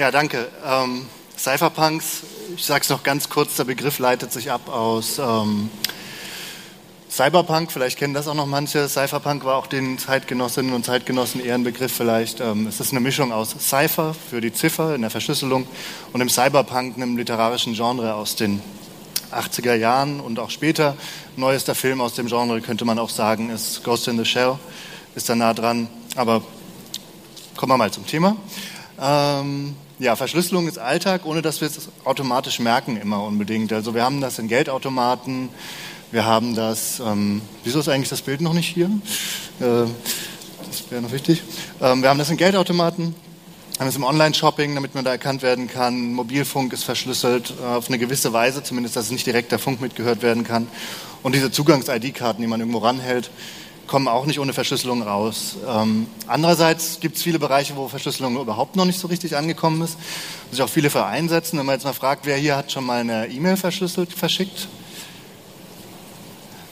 Ja, danke. Ähm, Cypherpunks, ich sage es noch ganz kurz, der Begriff leitet sich ab aus ähm, Cyberpunk, vielleicht kennen das auch noch manche. Cypherpunk war auch den Zeitgenossinnen und Zeitgenossen eher ein Begriff vielleicht. Ähm, es ist eine Mischung aus Cypher für die Ziffer in der Verschlüsselung und im Cyberpunk, einem literarischen Genre aus den 80er Jahren und auch später. Neuester Film aus dem Genre könnte man auch sagen, ist Ghost in the Shell, ist da nah dran. Aber kommen wir mal zum Thema. Ähm, ja, Verschlüsselung ist Alltag, ohne dass wir es automatisch merken immer unbedingt. Also wir haben das in Geldautomaten, wir haben das, ähm, wieso ist eigentlich das Bild noch nicht hier? Äh, das wäre noch wichtig. Ähm, wir haben das in Geldautomaten, haben es im Online-Shopping, damit man da erkannt werden kann. Mobilfunk ist verschlüsselt äh, auf eine gewisse Weise, zumindest, dass nicht direkt der Funk mitgehört werden kann. Und diese Zugangs-ID-Karten, die man irgendwo ranhält, kommen auch nicht ohne Verschlüsselung raus. Ähm, andererseits gibt es viele Bereiche, wo Verschlüsselung überhaupt noch nicht so richtig angekommen ist, wo sich auch viele für einsetzen. Wenn man jetzt mal fragt, wer hier hat schon mal eine E-Mail verschlüsselt, verschickt?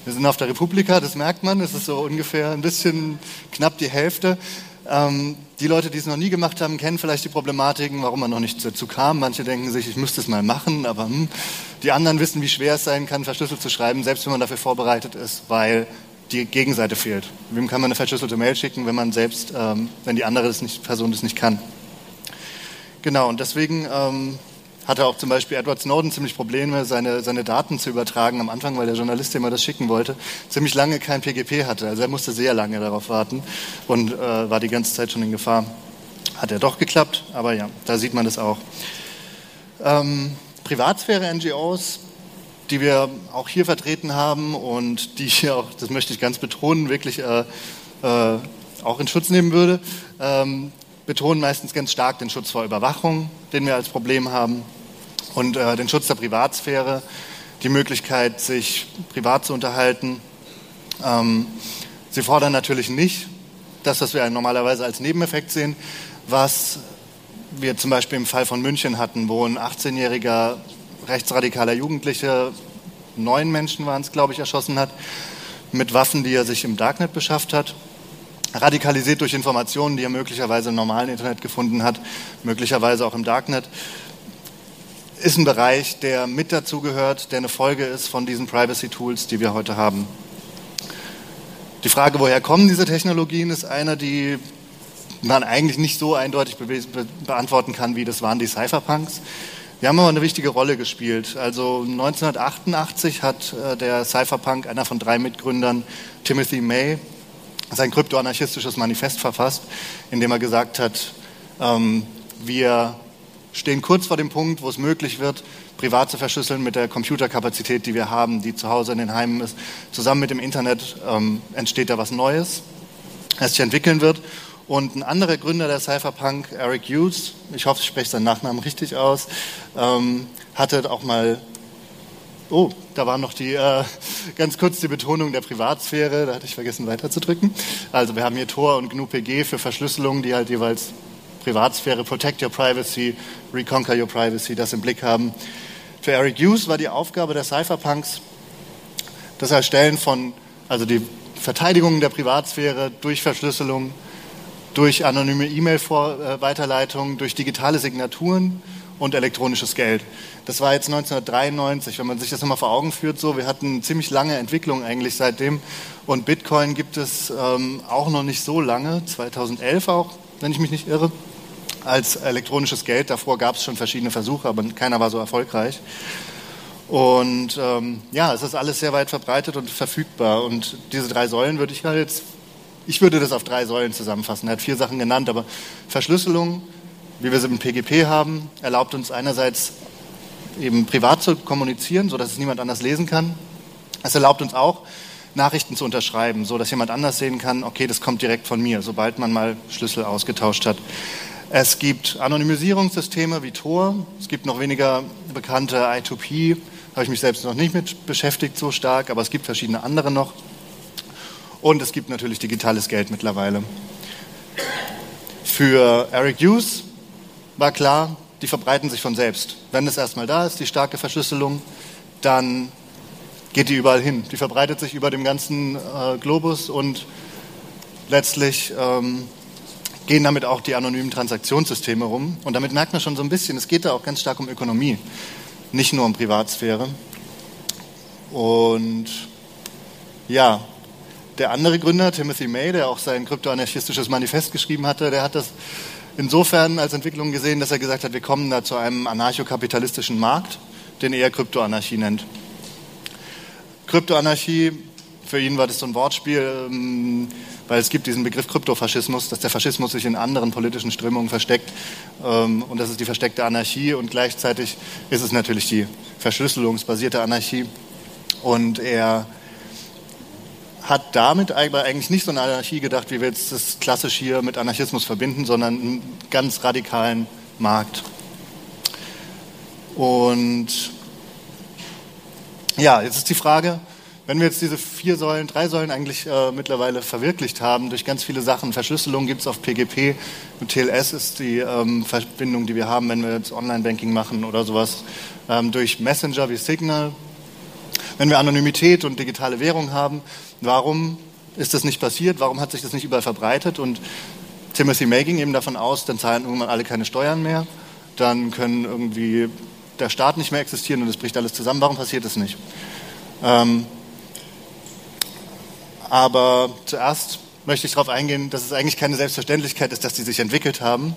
Wir sind auf der Republika, das merkt man, es ist so ungefähr ein bisschen knapp die Hälfte. Ähm, die Leute, die es noch nie gemacht haben, kennen vielleicht die Problematiken, warum man noch nicht dazu kam. Manche denken sich, ich müsste es mal machen, aber hm. die anderen wissen, wie schwer es sein kann, verschlüsselt zu schreiben, selbst wenn man dafür vorbereitet ist, weil die Gegenseite fehlt. Wem kann man eine verschlüsselte Mail schicken, wenn man selbst, ähm, wenn die andere das nicht, Person das nicht kann? Genau, und deswegen ähm, hatte auch zum Beispiel Edward Snowden ziemlich Probleme, seine, seine Daten zu übertragen am Anfang, weil der Journalist, der mal das schicken wollte, ziemlich lange kein PGP hatte. Also er musste sehr lange darauf warten und äh, war die ganze Zeit schon in Gefahr. Hat er doch geklappt, aber ja, da sieht man es auch. Ähm, Privatsphäre-NGOs, die wir auch hier vertreten haben und die ich auch, das möchte ich ganz betonen, wirklich äh, äh, auch in Schutz nehmen würde, ähm, betonen meistens ganz stark den Schutz vor Überwachung, den wir als Problem haben und äh, den Schutz der Privatsphäre, die Möglichkeit, sich privat zu unterhalten. Ähm, sie fordern natürlich nicht das, was wir normalerweise als Nebeneffekt sehen, was wir zum Beispiel im Fall von München hatten, wo ein 18-jähriger rechtsradikaler Jugendlicher neun Menschen waren es, glaube ich, erschossen hat, mit Waffen, die er sich im Darknet beschafft hat. Radikalisiert durch Informationen, die er möglicherweise im normalen Internet gefunden hat, möglicherweise auch im Darknet ist ein Bereich, der mit dazugehört, der eine Folge ist von diesen Privacy-Tools, die wir heute haben. Die Frage, woher kommen diese Technologien, ist eine, die man eigentlich nicht so eindeutig be beantworten kann, wie das waren die Cypherpunks. Wir haben aber eine wichtige Rolle gespielt. Also 1988 hat äh, der Cypherpunk, einer von drei Mitgründern, Timothy May, sein kryptoanarchistisches Manifest verfasst, in dem er gesagt hat, ähm, wir stehen kurz vor dem Punkt, wo es möglich wird, privat zu verschlüsseln mit der Computerkapazität, die wir haben, die zu Hause in den Heimen ist. Zusammen mit dem Internet ähm, entsteht da was Neues, das sich entwickeln wird. Und ein anderer Gründer der Cypherpunk, Eric Hughes, ich hoffe, ich spreche seinen Nachnamen richtig aus, ähm, hatte auch mal, oh, da war noch die, äh, ganz kurz die Betonung der Privatsphäre, da hatte ich vergessen weiterzudrücken. Also wir haben hier Tor und GNU-PG für Verschlüsselung, die halt jeweils Privatsphäre, Protect Your Privacy, Reconquer Your Privacy, das im Blick haben. Für Eric Hughes war die Aufgabe der Cypherpunks das Erstellen von, also die Verteidigung der Privatsphäre durch Verschlüsselung, durch anonyme E-Mail-Weiterleitung, durch digitale Signaturen und elektronisches Geld. Das war jetzt 1993, wenn man sich das nochmal vor Augen führt. So, wir hatten ziemlich lange Entwicklung eigentlich seitdem und Bitcoin gibt es ähm, auch noch nicht so lange, 2011 auch, wenn ich mich nicht irre als elektronisches Geld. Davor gab es schon verschiedene Versuche, aber keiner war so erfolgreich. Und ähm, ja, es ist alles sehr weit verbreitet und verfügbar. Und diese drei Säulen würde ich halt jetzt, ich würde das auf drei Säulen zusammenfassen. Er hat vier Sachen genannt, aber Verschlüsselung, wie wir sie im PGP haben, erlaubt uns einerseits eben privat zu kommunizieren, sodass es niemand anders lesen kann. Es erlaubt uns auch, Nachrichten zu unterschreiben, so dass jemand anders sehen kann, okay, das kommt direkt von mir, sobald man mal Schlüssel ausgetauscht hat. Es gibt Anonymisierungssysteme wie Tor. Es gibt noch weniger bekannte I2P. Habe ich mich selbst noch nicht mit beschäftigt so stark, aber es gibt verschiedene andere noch. Und es gibt natürlich digitales Geld mittlerweile. Für Eric Hughes war klar, die verbreiten sich von selbst. Wenn es erstmal da ist, die starke Verschlüsselung, dann geht die überall hin. Die verbreitet sich über dem ganzen äh, Globus und letztlich ähm, gehen damit auch die anonymen Transaktionssysteme rum. Und damit merkt man schon so ein bisschen, es geht da auch ganz stark um Ökonomie, nicht nur um Privatsphäre. Und ja, der andere Gründer, Timothy May, der auch sein kryptoanarchistisches Manifest geschrieben hatte, der hat das insofern als Entwicklung gesehen, dass er gesagt hat, wir kommen da zu einem anarchokapitalistischen Markt, den er Kryptoanarchie nennt. Kryptoanarchie, für ihn war das so ein Wortspiel, ähm, weil es gibt diesen Begriff Kryptofaschismus, dass der Faschismus sich in anderen politischen Strömungen versteckt ähm, und das ist die versteckte Anarchie und gleichzeitig ist es natürlich die verschlüsselungsbasierte Anarchie und er hat damit eigentlich nicht so eine Anarchie gedacht, wie wir jetzt das klassisch hier mit Anarchismus verbinden, sondern einen ganz radikalen Markt. Und ja, jetzt ist die Frage, wenn wir jetzt diese vier Säulen, drei Säulen eigentlich äh, mittlerweile verwirklicht haben, durch ganz viele Sachen, Verschlüsselung gibt es auf PGP, und TLS ist die ähm, Verbindung, die wir haben, wenn wir jetzt Online-Banking machen oder sowas, ähm, durch Messenger wie Signal, wenn wir Anonymität und digitale Währung haben, warum ist das nicht passiert? Warum hat sich das nicht überall verbreitet? Und Timothy May ging eben davon aus, dann zahlen irgendwann alle keine Steuern mehr, dann können irgendwie der Staat nicht mehr existieren und es bricht alles zusammen. Warum passiert das nicht? Ähm, aber zuerst möchte ich darauf eingehen, dass es eigentlich keine Selbstverständlichkeit ist, dass die sich entwickelt haben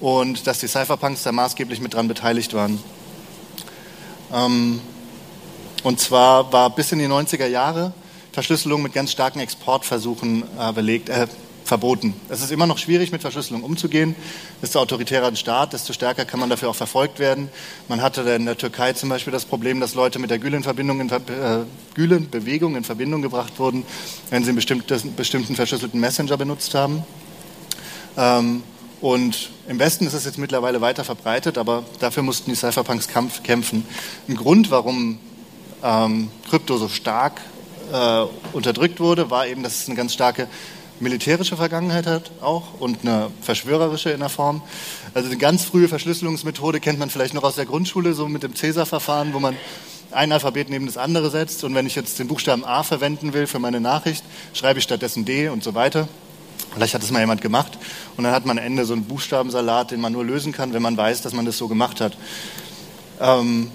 und dass die Cypherpunks da maßgeblich mit dran beteiligt waren. Ähm, und zwar war bis in die 90er Jahre Verschlüsselung mit ganz starken Exportversuchen äh, belegt, äh, verboten. Es ist immer noch schwierig, mit Verschlüsselung umzugehen. Desto autoritärer ein Staat, desto stärker kann man dafür auch verfolgt werden. Man hatte in der Türkei zum Beispiel das Problem, dass Leute mit der Gülen-Bewegung in, äh, Gülen in Verbindung gebracht wurden, wenn sie einen bestimmten, bestimmten verschlüsselten Messenger benutzt haben. Ähm, und im Westen ist es jetzt mittlerweile weiter verbreitet, aber dafür mussten die Cypherpunks kämpfen. Ein Grund, warum ähm, Krypto so stark äh, unterdrückt wurde, war eben, dass es eine ganz starke militärische Vergangenheit hat auch und eine verschwörerische in der Form. Also eine ganz frühe Verschlüsselungsmethode kennt man vielleicht noch aus der Grundschule, so mit dem Cäsar-Verfahren, wo man ein Alphabet neben das andere setzt und wenn ich jetzt den Buchstaben A verwenden will für meine Nachricht, schreibe ich stattdessen D und so weiter. Vielleicht hat das mal jemand gemacht und dann hat man am Ende so einen Buchstabensalat, den man nur lösen kann, wenn man weiß, dass man das so gemacht hat. Ähm,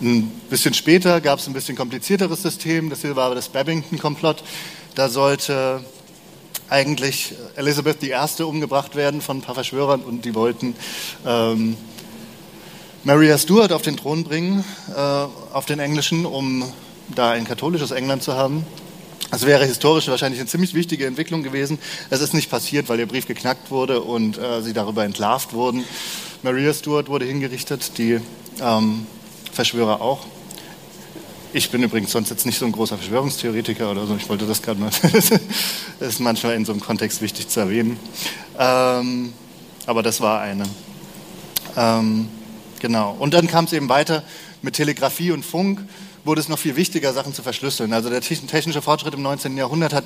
ein bisschen später gab es ein bisschen komplizierteres System, das hier war das Babington-Komplott. Da sollte eigentlich Elizabeth I. umgebracht werden von ein paar Verschwörern und die wollten ähm, Maria Stuart auf den Thron bringen, äh, auf den englischen, um da ein katholisches England zu haben. Das wäre historisch wahrscheinlich eine ziemlich wichtige Entwicklung gewesen. Es ist nicht passiert, weil ihr Brief geknackt wurde und äh, sie darüber entlarvt wurden. Maria Stuart wurde hingerichtet, die ähm, Verschwörer auch. Ich bin übrigens sonst jetzt nicht so ein großer Verschwörungstheoretiker oder so. Ich wollte das gerade mal. das ist manchmal in so einem Kontext wichtig zu erwähnen. Ähm, aber das war eine. Ähm, genau. Und dann kam es eben weiter mit Telegrafie und Funk wurde es noch viel wichtiger, Sachen zu verschlüsseln. Also der technische Fortschritt im 19. Jahrhundert hat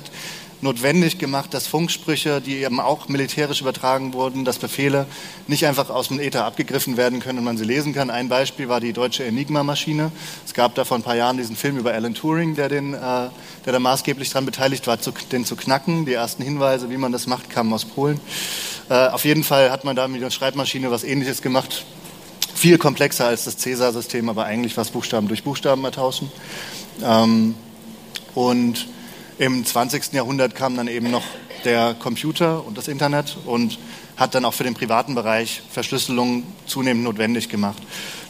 notwendig gemacht, dass Funksprüche, die eben auch militärisch übertragen wurden, dass Befehle nicht einfach aus dem Äther abgegriffen werden können und man sie lesen kann. Ein Beispiel war die deutsche Enigma-Maschine. Es gab da vor ein paar Jahren diesen Film über Alan Turing, der, den, äh, der da maßgeblich daran beteiligt war, zu, den zu knacken. Die ersten Hinweise, wie man das macht, kamen aus Polen. Äh, auf jeden Fall hat man da mit der Schreibmaschine was Ähnliches gemacht viel komplexer als das Cäsar-System, aber eigentlich was Buchstaben durch Buchstaben ertauschen. Ähm, und im 20. Jahrhundert kam dann eben noch der Computer und das Internet und hat dann auch für den privaten Bereich Verschlüsselung zunehmend notwendig gemacht.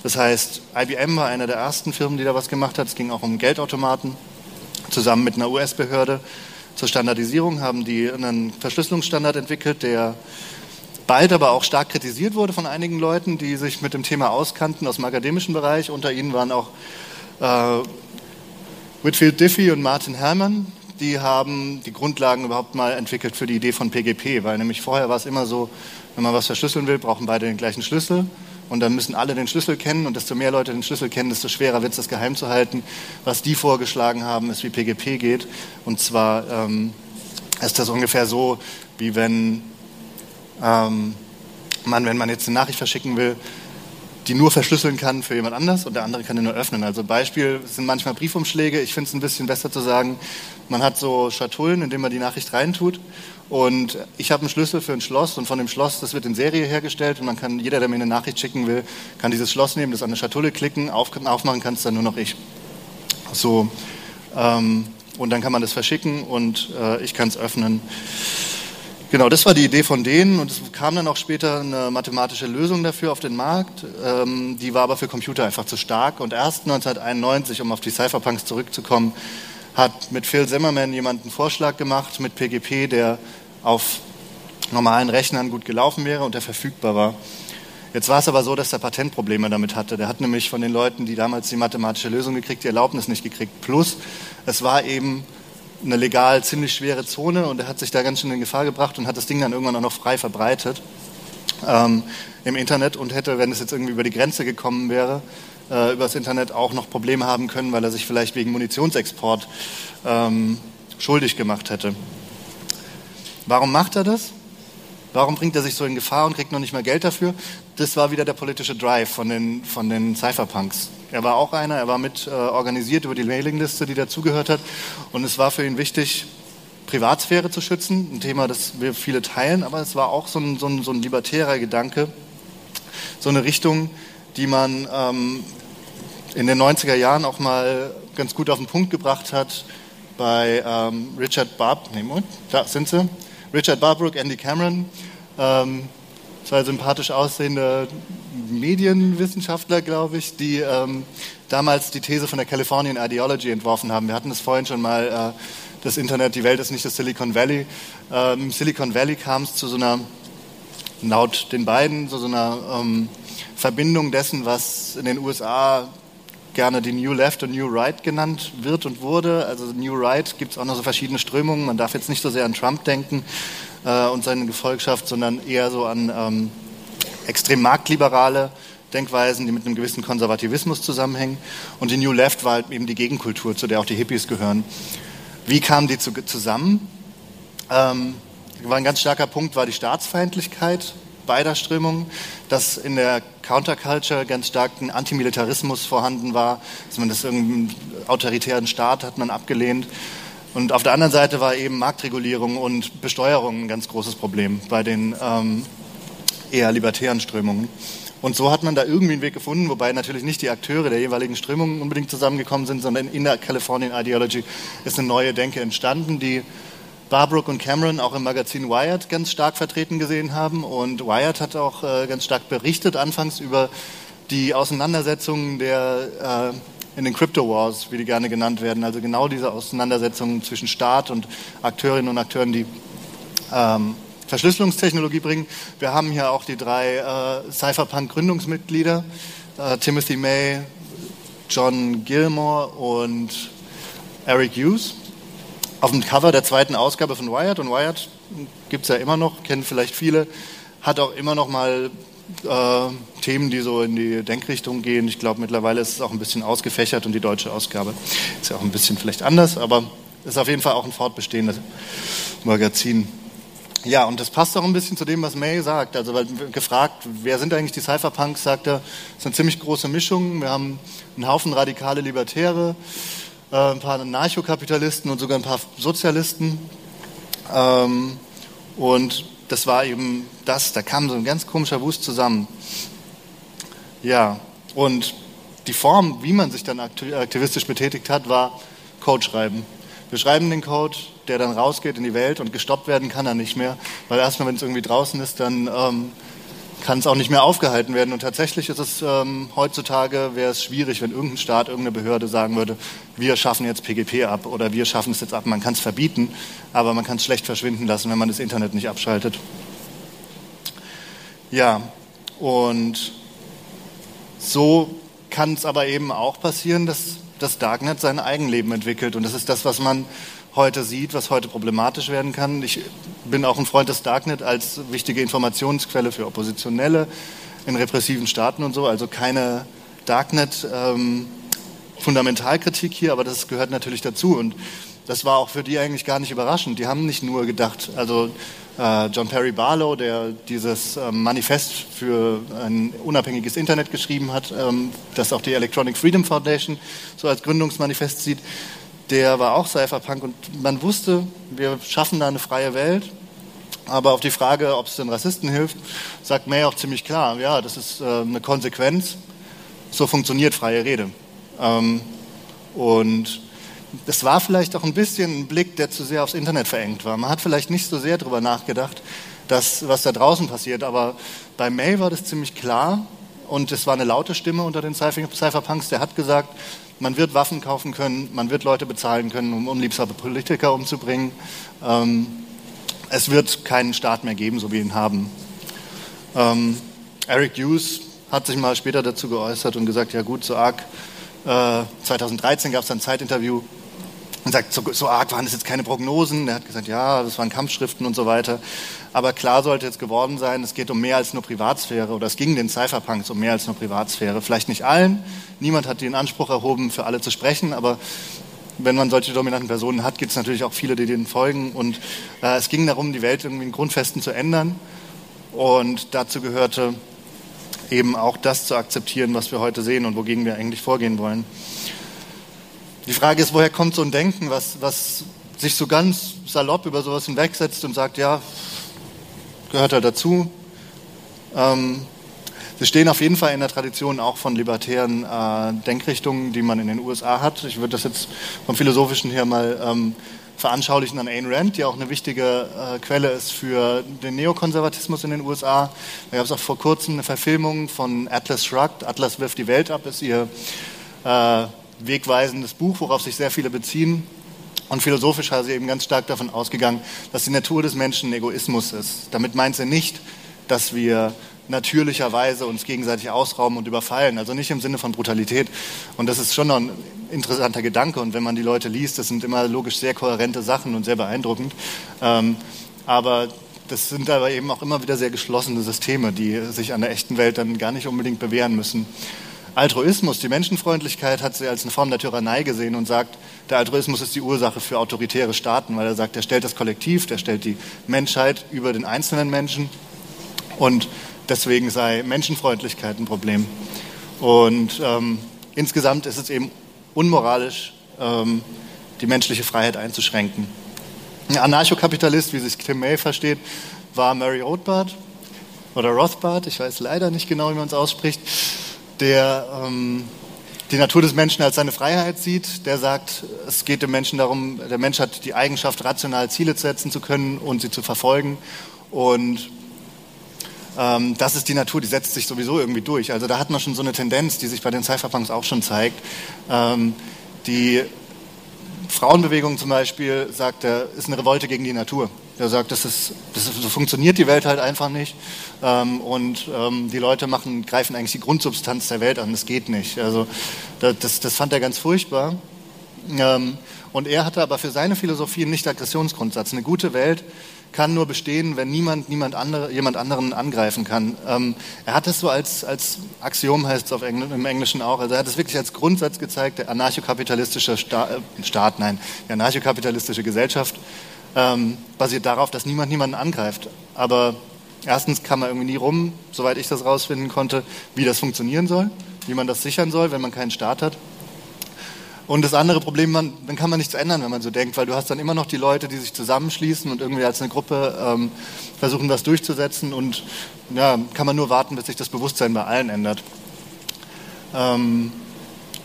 Das heißt, IBM war eine der ersten Firmen, die da was gemacht hat. Es ging auch um Geldautomaten. Zusammen mit einer US-Behörde zur Standardisierung haben die einen Verschlüsselungsstandard entwickelt, der bald aber auch stark kritisiert wurde von einigen Leuten, die sich mit dem Thema auskannten aus dem akademischen Bereich. Unter ihnen waren auch äh, Whitfield Diffie und Martin Herman. Die haben die Grundlagen überhaupt mal entwickelt für die Idee von PGP, weil nämlich vorher war es immer so, wenn man was verschlüsseln will, brauchen beide den gleichen Schlüssel und dann müssen alle den Schlüssel kennen und desto mehr Leute den Schlüssel kennen, desto schwerer wird es, das geheim zu halten. Was die vorgeschlagen haben, ist, wie PGP geht. Und zwar ähm, ist das ungefähr so, wie wenn ähm, man, wenn man jetzt eine Nachricht verschicken will, die nur verschlüsseln kann für jemand anders und der andere kann den nur öffnen. Also Beispiel sind manchmal Briefumschläge. Ich finde es ein bisschen besser zu sagen, man hat so Schatullen, in denen man die Nachricht reintut und ich habe einen Schlüssel für ein Schloss und von dem Schloss, das wird in Serie hergestellt und man kann, jeder, der mir eine Nachricht schicken will, kann dieses Schloss nehmen, das an eine Schatulle klicken, auf, aufmachen kann es dann nur noch ich. So, ähm, und dann kann man das verschicken und äh, ich kann es öffnen. Genau, das war die Idee von denen und es kam dann auch später eine mathematische Lösung dafür auf den Markt. Ähm, die war aber für Computer einfach zu stark und erst 1991, um auf die Cypherpunks zurückzukommen, hat mit Phil Zimmerman jemand einen Vorschlag gemacht mit PGP, der auf normalen Rechnern gut gelaufen wäre und der verfügbar war. Jetzt war es aber so, dass er Patentprobleme damit hatte. Der hat nämlich von den Leuten, die damals die mathematische Lösung gekriegt, die Erlaubnis nicht gekriegt. Plus, es war eben eine legal ziemlich schwere Zone und er hat sich da ganz schön in Gefahr gebracht und hat das Ding dann irgendwann auch noch frei verbreitet ähm, im Internet und hätte, wenn es jetzt irgendwie über die Grenze gekommen wäre, äh, übers Internet auch noch Probleme haben können, weil er sich vielleicht wegen Munitionsexport ähm, schuldig gemacht hätte. Warum macht er das? Warum bringt er sich so in Gefahr und kriegt noch nicht mehr Geld dafür? Das war wieder der politische Drive von den, von den Cypherpunks. Er war auch einer, er war mit äh, organisiert über die Mailingliste, die dazugehört hat. Und es war für ihn wichtig, Privatsphäre zu schützen, ein Thema, das wir viele teilen, aber es war auch so ein, so ein, so ein libertärer Gedanke, so eine Richtung, die man ähm, in den 90er Jahren auch mal ganz gut auf den Punkt gebracht hat bei ähm, Richard Barb, nee, da sind sie, Richard Barbrook, Andy Cameron, ähm, zwei sympathisch aussehende Medienwissenschaftler, glaube ich, die ähm, damals die These von der Californian Ideology entworfen haben. Wir hatten es vorhin schon mal, äh, das Internet, die Welt ist nicht das Silicon Valley. Ähm, Im Silicon Valley kam es zu so einer, laut den beiden, zu so einer ähm, Verbindung dessen, was in den USA gerne die New Left und New Right genannt wird und wurde. Also New Right gibt es auch noch so verschiedene Strömungen. Man darf jetzt nicht so sehr an Trump denken äh, und seine Gefolgschaft, sondern eher so an ähm, extrem marktliberale Denkweisen, die mit einem gewissen Konservativismus zusammenhängen. Und die New Left war halt eben die Gegenkultur, zu der auch die Hippies gehören. Wie kamen die zu, zusammen? Ähm, war ein ganz starker Punkt war die Staatsfeindlichkeit beider Strömungen, dass in der Counterculture ganz stark ein Antimilitarismus vorhanden war, dass man das irgendeinen autoritären Staat hat man abgelehnt. Und auf der anderen Seite war eben Marktregulierung und Besteuerung ein ganz großes Problem bei den ähm, eher libertären Strömungen. Und so hat man da irgendwie einen Weg gefunden, wobei natürlich nicht die Akteure der jeweiligen Strömungen unbedingt zusammengekommen sind, sondern in der Californian Ideology ist eine neue Denke entstanden, die Barbrook und Cameron auch im Magazin Wired ganz stark vertreten gesehen haben. Und Wired hat auch äh, ganz stark berichtet anfangs über die Auseinandersetzungen der, äh, in den Crypto Wars, wie die gerne genannt werden. Also genau diese Auseinandersetzungen zwischen Staat und Akteurinnen und Akteuren, die ähm, Verschlüsselungstechnologie bringen. Wir haben hier auch die drei äh, Cypherpunk-Gründungsmitglieder, äh, Timothy May, John Gilmore und Eric Hughes auf dem Cover der zweiten Ausgabe von Wired, und Wired gibt es ja immer noch, kennen vielleicht viele, hat auch immer noch mal äh, Themen, die so in die Denkrichtung gehen. Ich glaube, mittlerweile ist es auch ein bisschen ausgefächert und die deutsche Ausgabe ist ja auch ein bisschen vielleicht anders, aber ist auf jeden Fall auch ein fortbestehendes Magazin. Ja, und das passt auch ein bisschen zu dem, was May sagt. Also weil gefragt, wer sind eigentlich die Cypherpunks, sagt er, es ist eine ziemlich große Mischung. Wir haben einen Haufen radikale Libertäre, ein paar Anarchokapitalisten und sogar ein paar Sozialisten. Ähm, und das war eben das, da kam so ein ganz komischer Wust zusammen. Ja, und die Form, wie man sich dann aktivistisch betätigt hat, war Code schreiben. Wir schreiben den Code, der dann rausgeht in die Welt und gestoppt werden kann er nicht mehr, weil erstmal, wenn es irgendwie draußen ist, dann ähm, kann es auch nicht mehr aufgehalten werden. Und tatsächlich ist es ähm, heutzutage, wäre es schwierig, wenn irgendein Staat, irgendeine Behörde sagen würde, wir schaffen jetzt PGP ab oder wir schaffen es jetzt ab. Man kann es verbieten, aber man kann es schlecht verschwinden lassen, wenn man das Internet nicht abschaltet. Ja, und so kann es aber eben auch passieren, dass das Darknet sein Eigenleben entwickelt. Und das ist das, was man heute sieht, was heute problematisch werden kann. Ich bin auch ein Freund des Darknet als wichtige Informationsquelle für Oppositionelle in repressiven Staaten und so. Also keine Darknet-Fundamentalkritik ähm, hier, aber das gehört natürlich dazu. Und das war auch für die eigentlich gar nicht überraschend. Die haben nicht nur gedacht, also äh, John Perry Barlow, der dieses ähm, Manifest für ein unabhängiges Internet geschrieben hat, ähm, das auch die Electronic Freedom Foundation so als Gründungsmanifest sieht, der war auch Cypherpunk und man wusste, wir schaffen da eine freie Welt. Aber auf die Frage, ob es den Rassisten hilft, sagt May auch ziemlich klar, ja, das ist äh, eine Konsequenz. So funktioniert freie Rede. Ähm, und das war vielleicht auch ein bisschen ein Blick, der zu sehr aufs Internet verengt war. Man hat vielleicht nicht so sehr darüber nachgedacht, dass, was da draußen passiert. Aber bei May war das ziemlich klar und es war eine laute Stimme unter den Cypherpunks, der hat gesagt, man wird Waffen kaufen können, man wird Leute bezahlen können, um unliebsame Politiker umzubringen. Ähm, es wird keinen Staat mehr geben, so wie ihn haben. Ähm, Eric Hughes hat sich mal später dazu geäußert und gesagt, ja gut, so arg. Äh, 2013 gab es ein Zeitinterview und sagt, so, so arg waren es jetzt keine Prognosen. Er hat gesagt, ja, das waren Kampfschriften und so weiter. Aber klar sollte jetzt geworden sein, es geht um mehr als nur Privatsphäre oder es ging den Cypherpunks um mehr als nur Privatsphäre. Vielleicht nicht allen. Niemand hat den Anspruch erhoben, für alle zu sprechen, aber wenn man solche dominanten Personen hat, gibt es natürlich auch viele, die denen folgen. Und äh, es ging darum, die Welt irgendwie in Grundfesten zu ändern. Und dazu gehörte eben auch das zu akzeptieren, was wir heute sehen und wogegen wir eigentlich vorgehen wollen. Die Frage ist, woher kommt so ein Denken, was, was sich so ganz salopp über sowas hinwegsetzt und sagt, ja, gehört halt dazu. Ähm, sie stehen auf jeden Fall in der Tradition auch von libertären äh, Denkrichtungen, die man in den USA hat. Ich würde das jetzt vom Philosophischen her mal ähm, veranschaulichen an Ayn Rand, die auch eine wichtige äh, Quelle ist für den Neokonservatismus in den USA. Da gab es auch vor kurzem eine Verfilmung von Atlas Shrugged. Atlas wirft die Welt ab, ist ihr äh, wegweisendes Buch, worauf sich sehr viele beziehen. Und philosophisch hat sie eben ganz stark davon ausgegangen, dass die Natur des Menschen Egoismus ist. Damit meint sie nicht, dass wir natürlicherweise uns gegenseitig ausrauben und überfallen. Also nicht im Sinne von Brutalität. Und das ist schon noch ein interessanter Gedanke. Und wenn man die Leute liest, das sind immer logisch sehr kohärente Sachen und sehr beeindruckend. Ähm, aber das sind aber eben auch immer wieder sehr geschlossene Systeme, die sich an der echten Welt dann gar nicht unbedingt bewähren müssen. Altruismus, die Menschenfreundlichkeit hat sie als eine Form der Tyrannei gesehen und sagt, der Altruismus ist die Ursache für autoritäre Staaten, weil er sagt, er stellt das Kollektiv, der stellt die Menschheit über den einzelnen Menschen und deswegen sei Menschenfreundlichkeit ein Problem. Und ähm, insgesamt ist es eben unmoralisch, ähm, die menschliche Freiheit einzuschränken. Ein Anarchokapitalist, wie sich Tim May versteht, war Mary Rothbard oder Rothbard, ich weiß leider nicht genau, wie man es ausspricht der ähm, die Natur des Menschen als seine Freiheit sieht, der sagt, es geht dem Menschen darum, der Mensch hat die Eigenschaft, rational Ziele setzen zu können und sie zu verfolgen. Und ähm, das ist die Natur, die setzt sich sowieso irgendwie durch. Also da hat man schon so eine Tendenz, die sich bei den Cypherpunks auch schon zeigt. Ähm, die Frauenbewegung zum Beispiel sagt, er ist eine Revolte gegen die Natur. Der sagt, das ist, das ist, so funktioniert die Welt halt einfach nicht. Ähm, und ähm, die Leute machen, greifen eigentlich die Grundsubstanz der Welt an. Das geht nicht. Also das, das fand er ganz furchtbar. Ähm, und er hatte aber für seine Philosophie einen Nicht-Aggressionsgrundsatz. Eine gute Welt kann nur bestehen, wenn niemand, niemand andere, jemand anderen angreifen kann. Ähm, er hat es so als, als Axiom, heißt es Engl im Englischen auch, also er hat es wirklich als Grundsatz gezeigt, der anarchokapitalistische Sta äh, Staat, nein, die anarchokapitalistische Gesellschaft ähm, basiert darauf, dass niemand niemanden angreift. Aber erstens kann man irgendwie nie rum, soweit ich das rausfinden konnte, wie das funktionieren soll, wie man das sichern soll, wenn man keinen Staat hat. Und das andere Problem, man, dann kann man nichts ändern, wenn man so denkt, weil du hast dann immer noch die Leute, die sich zusammenschließen und irgendwie als eine Gruppe ähm, versuchen, das durchzusetzen und ja, kann man nur warten, bis sich das Bewusstsein bei allen ändert. Ähm,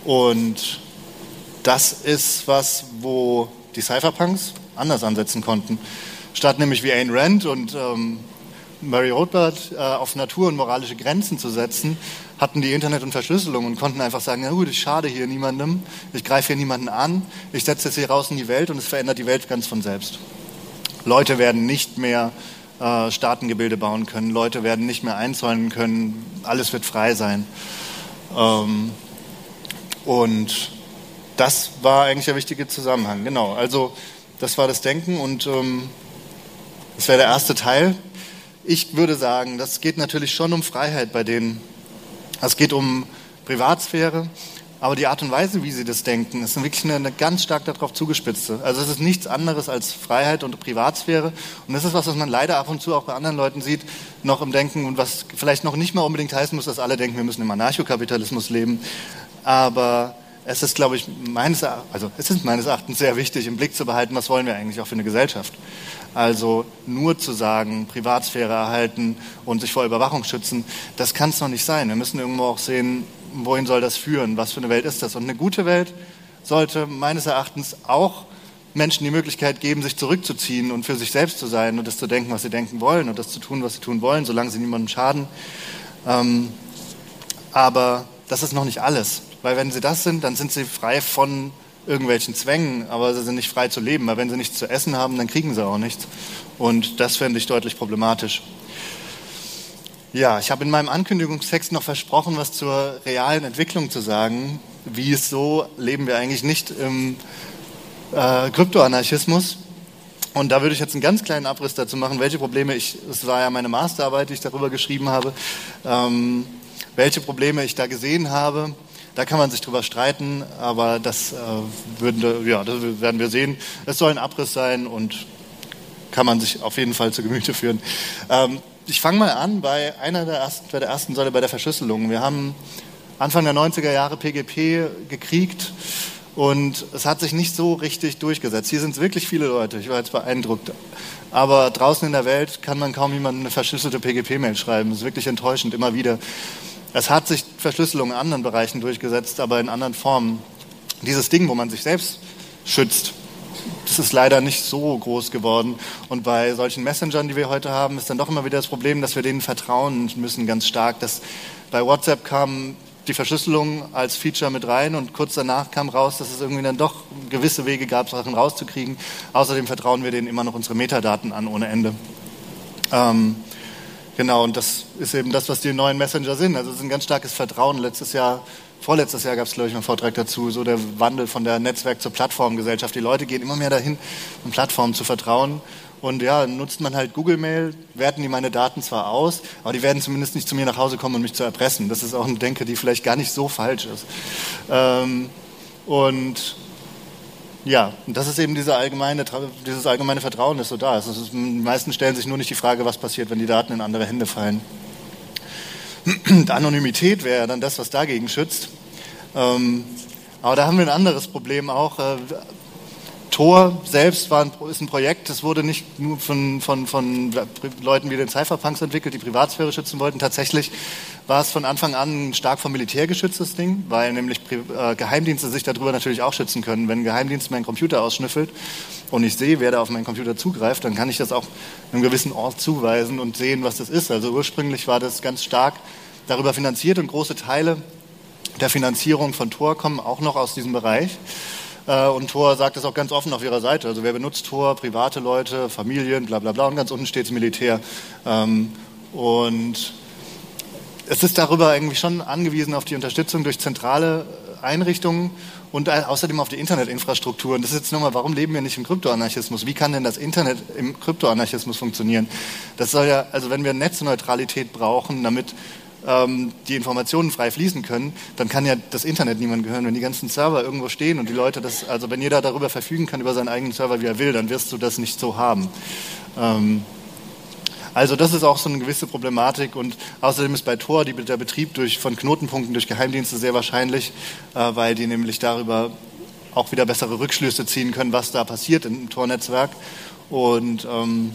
und das ist was, wo die Cypherpunks anders ansetzen konnten. Statt nämlich wie Ayn Rand und ähm, Murray Rothbard äh, auf Natur und moralische Grenzen zu setzen, hatten die Internet und Verschlüsselung und konnten einfach sagen, na gut, ich schade hier niemandem, ich greife hier niemanden an, ich setze es hier raus in die Welt und es verändert die Welt ganz von selbst. Leute werden nicht mehr äh, Staatengebilde bauen können, Leute werden nicht mehr einzäunen können, alles wird frei sein. Ähm, und das war eigentlich der wichtige Zusammenhang, genau. Also das war das Denken und ähm, das wäre der erste Teil. Ich würde sagen, das geht natürlich schon um Freiheit bei denen. Es geht um Privatsphäre aber die Art und Weise, wie sie das denken, ist wirklich eine, eine ganz stark darauf zugespitzte. Also es ist nichts anderes als Freiheit und Privatsphäre. Und das ist was, was man leider ab und zu auch bei anderen Leuten sieht, noch im Denken und was vielleicht noch nicht mal unbedingt heißen muss, dass alle denken, wir müssen im Anarchokapitalismus leben. Aber es ist, glaube ich, meines, also es ist meines Erachtens sehr wichtig, im Blick zu behalten, was wollen wir eigentlich auch für eine Gesellschaft. Also nur zu sagen, Privatsphäre erhalten und sich vor Überwachung schützen, das kann es noch nicht sein. Wir müssen irgendwo auch sehen, wohin soll das führen? Was für eine Welt ist das? Und eine gute Welt sollte meines Erachtens auch Menschen die Möglichkeit geben, sich zurückzuziehen und für sich selbst zu sein und das zu denken, was sie denken wollen und das zu tun, was sie tun wollen, solange sie niemandem schaden. Ähm, aber das ist noch nicht alles, weil wenn sie das sind, dann sind sie frei von irgendwelchen Zwängen, aber sie sind nicht frei zu leben, weil wenn sie nichts zu essen haben, dann kriegen sie auch nichts. Und das fände ich deutlich problematisch. Ja, ich habe in meinem Ankündigungstext noch versprochen, was zur realen Entwicklung zu sagen. Wie es so leben wir eigentlich nicht im äh, Kryptoanarchismus. Und da würde ich jetzt einen ganz kleinen Abriss dazu machen, welche Probleme ich, es war ja meine Masterarbeit, die ich darüber geschrieben habe, ähm, welche Probleme ich da gesehen habe. Da kann man sich drüber streiten, aber das, äh, würden, ja, das werden wir sehen. Es soll ein Abriss sein und kann man sich auf jeden Fall zu Gemüte führen. Ähm, ich fange mal an bei einer der ersten, bei der ersten Säule, bei der Verschlüsselung. Wir haben Anfang der 90er Jahre PGP gekriegt und es hat sich nicht so richtig durchgesetzt. Hier sind es wirklich viele Leute, ich war jetzt beeindruckt. Aber draußen in der Welt kann man kaum jemandem eine verschlüsselte PGP-Mail schreiben. Das ist wirklich enttäuschend, immer wieder. Es hat sich Verschlüsselung in anderen Bereichen durchgesetzt, aber in anderen Formen. Dieses Ding, wo man sich selbst schützt, das ist leider nicht so groß geworden. Und bei solchen Messengern, die wir heute haben, ist dann doch immer wieder das Problem, dass wir denen vertrauen müssen ganz stark. Dass bei WhatsApp kam die Verschlüsselung als Feature mit rein und kurz danach kam raus, dass es irgendwie dann doch gewisse Wege gab, Sachen rauszukriegen. Außerdem vertrauen wir denen immer noch unsere Metadaten an ohne Ende. Ähm, genau, und das ist eben das, was die neuen Messenger sind. Also es ist ein ganz starkes Vertrauen. Letztes Jahr vorletztes Jahr gab es, glaube ich, einen Vortrag dazu, so der Wandel von der Netzwerk zur Plattformgesellschaft. Die Leute gehen immer mehr dahin, um Plattformen zu vertrauen. Und ja, nutzt man halt Google Mail, werten die meine Daten zwar aus, aber die werden zumindest nicht zu mir nach Hause kommen, um mich zu erpressen. Das ist auch eine Denke, die vielleicht gar nicht so falsch ist. Ähm, und ja, das ist eben diese allgemeine, dieses allgemeine Vertrauen, das so da ist. ist. Die meisten stellen sich nur nicht die Frage, was passiert, wenn die Daten in andere Hände fallen. Anonymität wäre dann das, was dagegen schützt. Ähm, aber da haben wir ein anderes Problem auch. Tor selbst war ein, ist ein Projekt, das wurde nicht nur von, von, von Leuten wie den Cypherpunks entwickelt, die Privatsphäre schützen wollten. Tatsächlich war es von Anfang an ein stark vom Militär geschütztes Ding, weil nämlich äh, Geheimdienste sich darüber natürlich auch schützen können. Wenn ein Geheimdienst meinen Computer ausschnüffelt und ich sehe, wer da auf meinen Computer zugreift, dann kann ich das auch einem gewissen Ort zuweisen und sehen, was das ist. Also ursprünglich war das ganz stark darüber finanziert und große Teile der Finanzierung von Tor kommen auch noch aus diesem Bereich. Äh, und Tor sagt es auch ganz offen auf ihrer Seite. Also wer benutzt Tor? Private Leute, Familien, bla bla bla. Und ganz unten steht das Militär. Ähm, und es ist darüber irgendwie schon angewiesen auf die Unterstützung durch zentrale Einrichtungen und außerdem auf die Internetinfrastruktur. Und das ist jetzt nochmal, warum leben wir nicht im Kryptoanarchismus? Wie kann denn das Internet im Kryptoanarchismus funktionieren? Das soll ja, also wenn wir Netzneutralität brauchen, damit ähm, die Informationen frei fließen können, dann kann ja das Internet niemand gehören. Wenn die ganzen Server irgendwo stehen und die Leute das, also wenn jeder darüber verfügen kann, über seinen eigenen Server, wie er will, dann wirst du das nicht so haben. Ähm, also das ist auch so eine gewisse Problematik und außerdem ist bei Tor die, der Betrieb durch, von Knotenpunkten durch Geheimdienste sehr wahrscheinlich, äh, weil die nämlich darüber auch wieder bessere Rückschlüsse ziehen können, was da passiert im Tor-Netzwerk. Und ähm,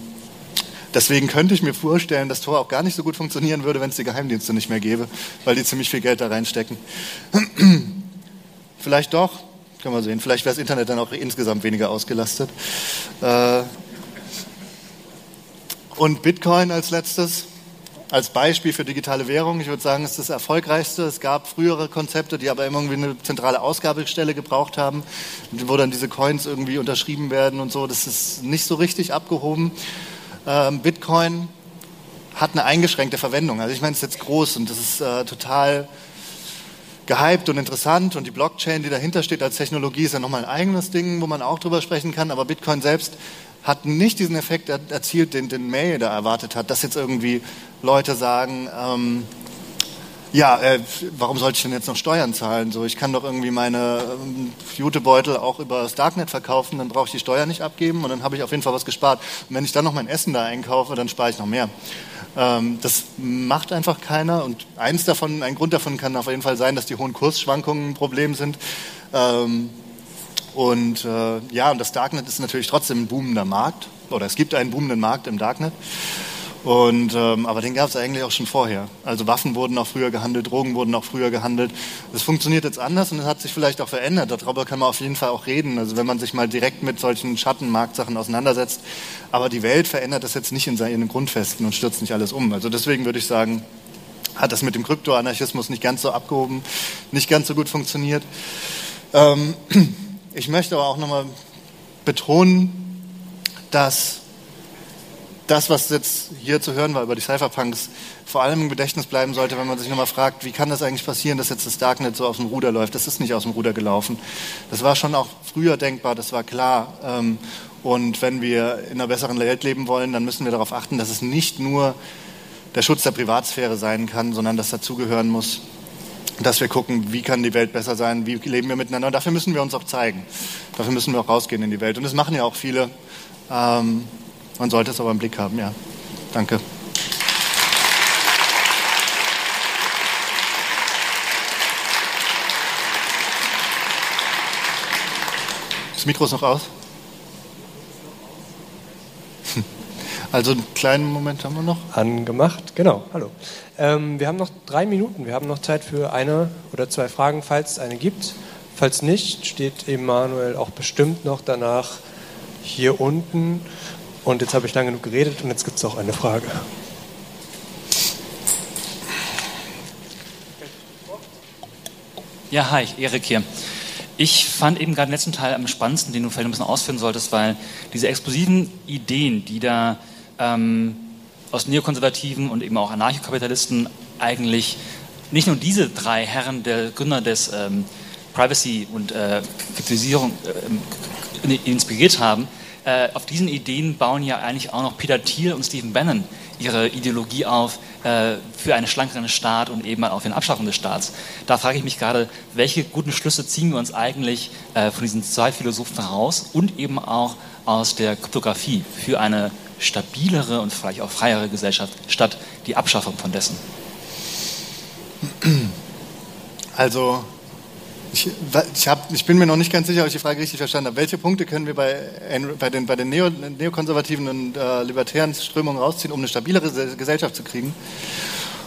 Deswegen könnte ich mir vorstellen, dass Tor auch gar nicht so gut funktionieren würde, wenn es die Geheimdienste nicht mehr gäbe, weil die ziemlich viel Geld da reinstecken. Vielleicht doch, können wir sehen. Vielleicht wäre das Internet dann auch insgesamt weniger ausgelastet. Äh, und Bitcoin als letztes, als Beispiel für digitale Währung. Ich würde sagen, es ist das erfolgreichste. Es gab frühere Konzepte, die aber immer irgendwie eine zentrale Ausgabestelle gebraucht haben, wo dann diese Coins irgendwie unterschrieben werden und so. Das ist nicht so richtig abgehoben. Ähm, Bitcoin hat eine eingeschränkte Verwendung. Also ich meine, es ist jetzt groß und das ist äh, total gehypt und interessant und die Blockchain, die dahinter steht als Technologie, ist ja nochmal ein eigenes Ding, wo man auch drüber sprechen kann. Aber Bitcoin selbst hat nicht diesen Effekt erzielt, den, den May da erwartet hat, dass jetzt irgendwie Leute sagen, ähm, ja, äh, warum sollte ich denn jetzt noch Steuern zahlen? So, ich kann doch irgendwie meine ähm, Jutebeutel auch über das Darknet verkaufen, dann brauche ich die Steuer nicht abgeben und dann habe ich auf jeden Fall was gespart. Und wenn ich dann noch mein Essen da einkaufe, dann spare ich noch mehr. Ähm, das macht einfach keiner und eins davon, ein Grund davon kann auf jeden Fall sein, dass die hohen Kursschwankungen ein Problem sind. Ähm, und äh, ja, und das Darknet ist natürlich trotzdem ein boomender Markt oder es gibt einen boomenden Markt im Darknet. Und, ähm, aber den gab es eigentlich auch schon vorher. Also Waffen wurden auch früher gehandelt, Drogen wurden auch früher gehandelt. Das funktioniert jetzt anders und es hat sich vielleicht auch verändert. Darüber kann man auf jeden Fall auch reden. Also wenn man sich mal direkt mit solchen Schattenmarktsachen auseinandersetzt. Aber die Welt verändert das jetzt nicht in seinen Grundfesten und stürzt nicht alles um. Also deswegen würde ich sagen, hat das mit dem Kryptoanarchismus nicht ganz so abgehoben, nicht ganz so gut funktioniert. Ähm, ich möchte aber auch nochmal betonen, dass das, was jetzt hier zu hören war über die Cypherpunks, vor allem im Gedächtnis bleiben sollte, wenn man sich nochmal fragt, wie kann das eigentlich passieren, dass jetzt das Darknet so aus dem Ruder läuft. Das ist nicht aus dem Ruder gelaufen. Das war schon auch früher denkbar, das war klar. Ähm, und wenn wir in einer besseren Welt leben wollen, dann müssen wir darauf achten, dass es nicht nur der Schutz der Privatsphäre sein kann, sondern dass dazugehören muss, dass wir gucken, wie kann die Welt besser sein, wie leben wir miteinander. Und dafür müssen wir uns auch zeigen. Dafür müssen wir auch rausgehen in die Welt. Und das machen ja auch viele. Ähm, man sollte es aber im Blick haben, ja. Danke. Das Mikro ist noch aus. Also einen kleinen Moment haben wir noch. Angemacht, genau. Hallo. Ähm, wir haben noch drei Minuten. Wir haben noch Zeit für eine oder zwei Fragen, falls es eine gibt. Falls nicht, steht Emanuel auch bestimmt noch danach hier unten. Und jetzt habe ich lange genug geredet und jetzt gibt es auch eine Frage. Ja, hi, Erik hier. Ich fand eben gerade den letzten Teil am spannendsten, den du vielleicht ein bisschen ausführen solltest, weil diese explosiven Ideen, die da ähm, aus Neokonservativen und eben auch Anarchokapitalisten eigentlich nicht nur diese drei Herren, der Gründer des ähm, Privacy und äh, Kapitalisierung äh, inspiriert haben, äh, auf diesen Ideen bauen ja eigentlich auch noch Peter Thiel und Stephen Bannon ihre Ideologie auf äh, für einen schlankeren Staat und eben auch für eine Abschaffung des Staats. Da frage ich mich gerade, welche guten Schlüsse ziehen wir uns eigentlich äh, von diesen zwei Philosophen heraus und eben auch aus der Kryptographie für eine stabilere und vielleicht auch freiere Gesellschaft statt die Abschaffung von dessen? Also ich, ich, hab, ich, bin mir noch nicht ganz sicher, ob ich die Frage richtig verstanden habe. Welche Punkte können wir bei, bei den, bei den Neo, neokonservativen und äh, libertären Strömungen rausziehen, um eine stabilere Gesellschaft zu kriegen?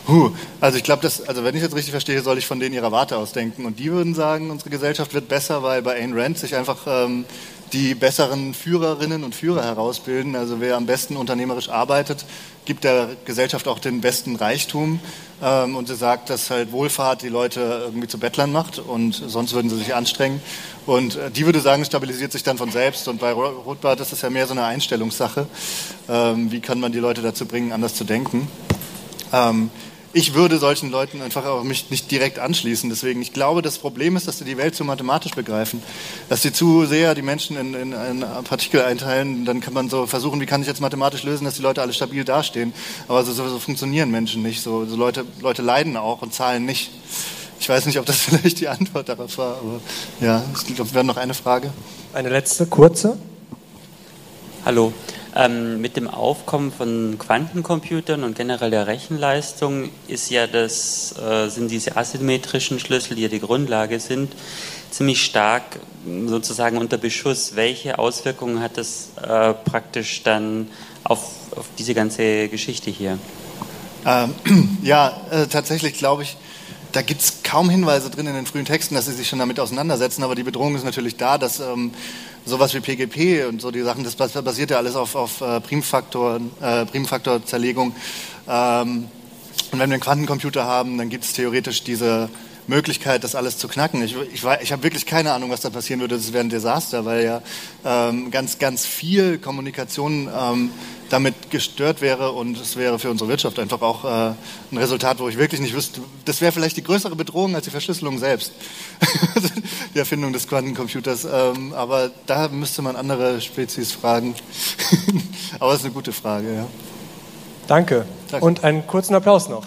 Huh, also ich glaube, also wenn ich jetzt richtig verstehe, soll ich von denen ihrer Warte aus denken. Und die würden sagen, unsere Gesellschaft wird besser, weil bei Ayn Rand sich einfach ähm, die besseren Führerinnen und Führer herausbilden. Also wer am besten unternehmerisch arbeitet, gibt der Gesellschaft auch den besten Reichtum. Ähm, und sie sagt, dass halt Wohlfahrt die Leute irgendwie zu Bettlern macht und sonst würden sie sich anstrengen. Und äh, die würde sagen, stabilisiert sich dann von selbst. Und bei Rothbard ist es ja mehr so eine Einstellungssache. Ähm, wie kann man die Leute dazu bringen, anders zu denken? Ähm, ich würde solchen Leuten einfach auch mich nicht direkt anschließen. Deswegen, ich glaube, das Problem ist, dass sie die Welt zu mathematisch begreifen. Dass sie zu sehr die Menschen in, in, in Partikel einteilen. Dann kann man so versuchen, wie kann ich jetzt mathematisch lösen, dass die Leute alle stabil dastehen. Aber so, so, so funktionieren Menschen nicht. So, so Leute, Leute leiden auch und zahlen nicht. Ich weiß nicht, ob das vielleicht die Antwort darauf war, aber ja, ich glaube, wir haben noch eine Frage. Eine letzte, kurze. Hallo. Ähm, mit dem Aufkommen von Quantencomputern und generell der Rechenleistung ist ja das, äh, sind diese asymmetrischen Schlüssel, die ja die Grundlage sind, ziemlich stark sozusagen unter Beschuss. Welche Auswirkungen hat das äh, praktisch dann auf, auf, diese ganze Geschichte hier? Ähm, ja, äh, tatsächlich glaube ich, da gibt es kaum Hinweise drin in den frühen Texten, dass sie sich schon damit auseinandersetzen, aber die Bedrohung ist natürlich da, dass ähm, sowas wie PGP und so die Sachen, das basiert ja alles auf, auf äh, Primfaktor, äh, Primfaktorzerlegung. Ähm, und wenn wir einen Quantencomputer haben, dann gibt es theoretisch diese Möglichkeit, das alles zu knacken. Ich, ich, ich habe wirklich keine Ahnung, was da passieren würde. Das wäre ein Desaster, weil ja ähm, ganz, ganz viel Kommunikation ähm, damit gestört wäre und es wäre für unsere Wirtschaft einfach auch äh, ein Resultat, wo ich wirklich nicht wüsste, das wäre vielleicht die größere Bedrohung als die Verschlüsselung selbst, die Erfindung des Quantencomputers. Ähm, aber da müsste man andere Spezies fragen. aber es ist eine gute Frage, ja. Danke. Danke. Und einen kurzen Applaus noch.